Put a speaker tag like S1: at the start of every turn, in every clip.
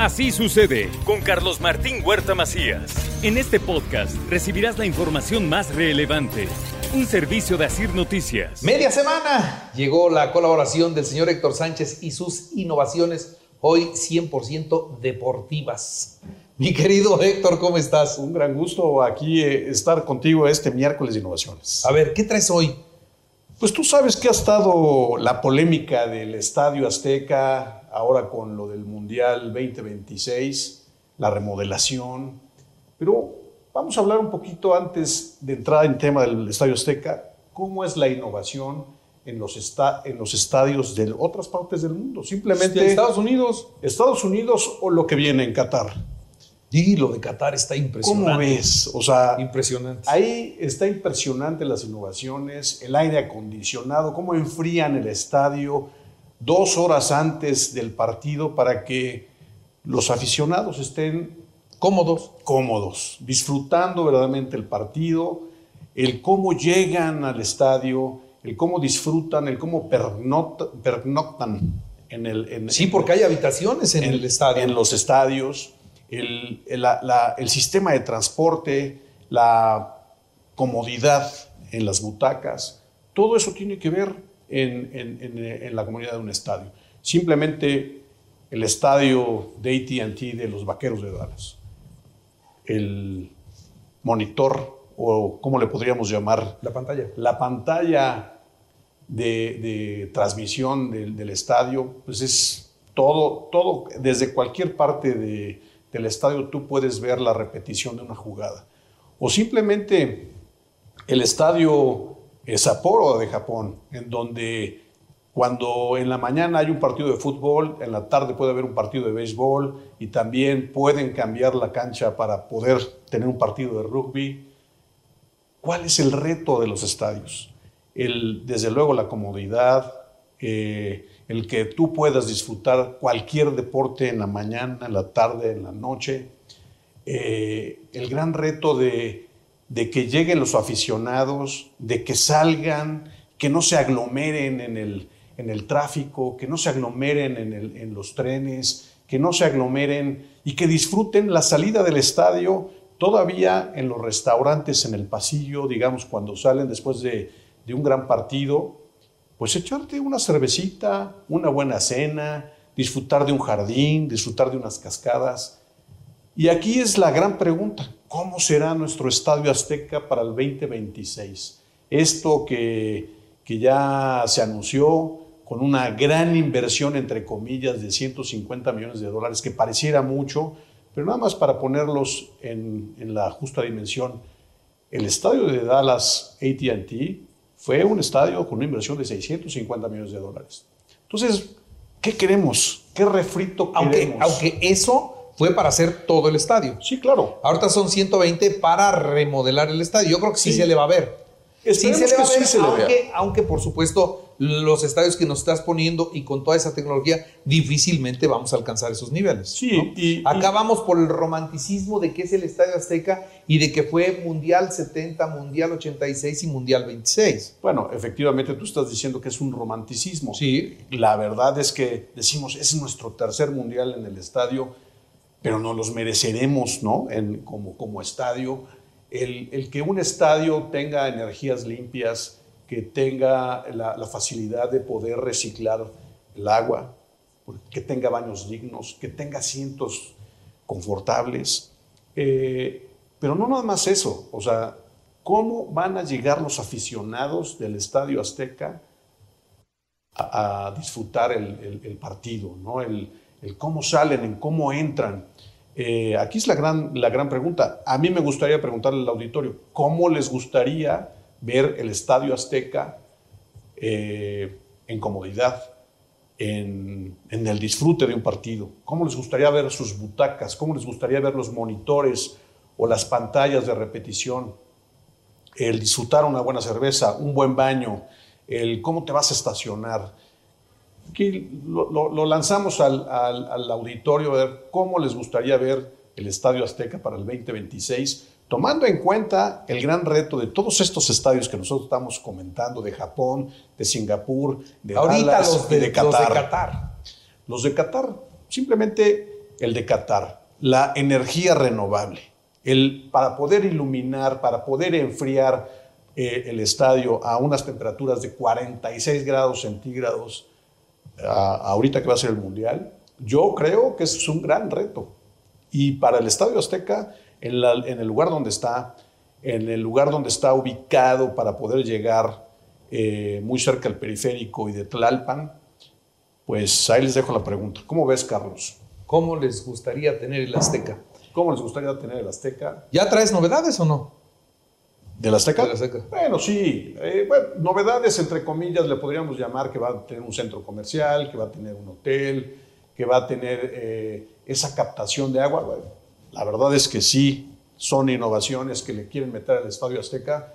S1: Así sucede con Carlos Martín Huerta Macías. En este podcast recibirás la información más relevante. Un servicio de Asir Noticias.
S2: Media semana llegó la colaboración del señor Héctor Sánchez y sus innovaciones, hoy 100% deportivas. Mi querido Héctor, ¿cómo estás?
S3: Un gran gusto aquí eh, estar contigo este miércoles de innovaciones.
S2: A ver, ¿qué traes hoy?
S3: Pues tú sabes que ha estado la polémica del Estadio Azteca, ahora con lo del Mundial 2026, la remodelación, pero vamos a hablar un poquito antes de entrar en tema del Estadio Azteca, cómo es la innovación en los, en los estadios de otras partes del mundo. Simplemente...
S2: Estados Unidos.
S3: Estados Unidos o lo que viene en Qatar.
S2: Y lo de Qatar está impresionante.
S3: ¿Cómo ves? O sea,
S2: impresionante.
S3: Ahí está impresionante las innovaciones, el aire acondicionado, cómo enfrían el estadio dos horas antes del partido para que los aficionados estén
S2: cómodos,
S3: cómodos, disfrutando verdaderamente el partido, el cómo llegan al estadio, el cómo disfrutan, el cómo pernoctan en el...
S2: sí, porque hay habitaciones en, el estadio.
S3: En los estadios el, el, sistema de transporte, la comodidad en las butacas, todo eso tiene que ver en, en, la comunidad de un estadio. Simplemente el estadio de ATT de los Vaqueros de Dallas, el monitor o cómo le podríamos llamar.
S2: La pantalla.
S3: La pantalla de, transmisión del, del, estadio, pues es todo, todo, desde cualquier parte de, del estadio tú puedes ver la repetición de una jugada. O simplemente el estadio Sapporo de Japón, en donde cuando en la mañana hay un partido de fútbol, en la tarde puede haber un partido de béisbol y también pueden cambiar la cancha para poder tener un partido de rugby. ¿Cuál es el reto de los estadios? El, desde luego la comodidad, eh, el que tú puedas disfrutar cualquier deporte en la mañana, en la tarde, en la noche. Eh, el gran reto de, que lleguen los aficionados, de que salgan, que no se aglomeren en el, en el tráfico, que no se aglomeren en, los trenes, que no se aglomeren y que disfruten la salida del estadio todavía en los restaurantes, en el pasillo, digamos, cuando salen después de, de un gran partido, pues echarte una cervecita, una buena cena, disfrutar de un jardín, disfrutar de unas cascadas. Y aquí es la gran pregunta, ¿cómo será nuestro Estadio Azteca para el 2026? Esto que, que ya se anunció con una gran inversión, entre comillas, de 150 millones de dólares, que pareciera mucho, pero nada más para ponerlos en, en la justa dimensión. El estadio de Dallas ATT fue un estadio con una inversión de 650 millones de dólares. Entonces, ¿qué queremos? ¿Qué refrito
S2: queremos? Aunque, eso fue para hacer todo el estadio.
S3: Sí, claro.
S2: Ahorita son 120 para remodelar el estadio. Yo creo que sí, se le va a ver. sí se le va a ver, aunque, aunque por supuesto los estadios que nos estás poniendo y con toda esa tecnología, difícilmente vamos a alcanzar esos niveles.
S3: Sí,
S2: y, acabamos por el romanticismo de que es el Estadio Azteca y de que fue Mundial 70, Mundial 86 y Mundial 26.
S3: Bueno, efectivamente tú estás diciendo que es un romanticismo.
S2: Sí.
S3: La verdad es que decimos, es nuestro tercer Mundial en el estadio, pero no los mereceremos, ¿no? En, como, como estadio. El, el que un estadio tenga energías limpias, que tenga la, facilidad de poder reciclar el agua, que tenga baños dignos, que tenga asientos confortables. Eh, pero no nada más eso, o sea, ¿cómo van a llegar los aficionados del Estadio Azteca a, disfrutar el, partido? ¿no? El, cómo salen, en cómo entran. Eh, aquí es la gran, la gran pregunta. A mí me gustaría preguntarle al auditorio, ¿cómo les gustaría ver el Estadio Azteca eh, en comodidad, en, el disfrute de un partido? ¿Cómo les gustaría ver sus butacas? ¿Cómo les gustaría ver los monitores o las pantallas de repetición? El disfrutar una buena cerveza, un buen baño, el cómo te vas a estacionar. Aquí lo, lanzamos al, al, auditorio a ver cómo les gustaría ver el Estadio Azteca para el 2026, tomando en cuenta el gran reto de todos estos estadios que nosotros estamos comentando, de Japón, de Singapur, de
S2: Ahorita los de, de Qatar. Los de Qatar.
S3: Los de Qatar, simplemente el de Qatar, la energía renovable, el, para poder iluminar, para poder enfriar eh, el estadio a unas temperaturas de 46 grados centígrados, ahorita que va a ser el Mundial, yo creo que es un gran reto. Y para el Estadio Azteca, en, el lugar donde está, en el lugar donde está ubicado para poder llegar eh, muy cerca del periférico y de Tlalpan, pues ahí les dejo la pregunta. ¿Cómo ves, Carlos?
S2: ¿Cómo les gustaría tener el Azteca?
S3: ¿Cómo les gustaría tener el Azteca?
S2: ¿Ya traes novedades o no?
S3: ¿Del Azteca? Azteca. Bueno, sí. Eh, novedades, entre comillas, le podríamos llamar que va a tener un centro comercial, que va a tener un hotel, que va a tener eh, esa captación de agua. La verdad es que sí, son innovaciones que le quieren meter al Estadio Azteca,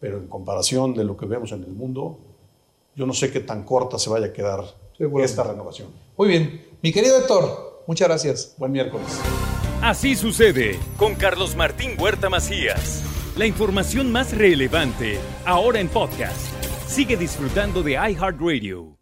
S3: pero en comparación de lo que vemos en el mundo, yo no sé qué tan corta se vaya a quedar esta renovación.
S2: Muy bien. Mi querido Héctor, muchas gracias.
S3: Buen miércoles.
S1: Así sucede con Carlos Martín Huerta Macías. La información más relevante, ahora en podcast. Sigue disfrutando de iHeartRadio.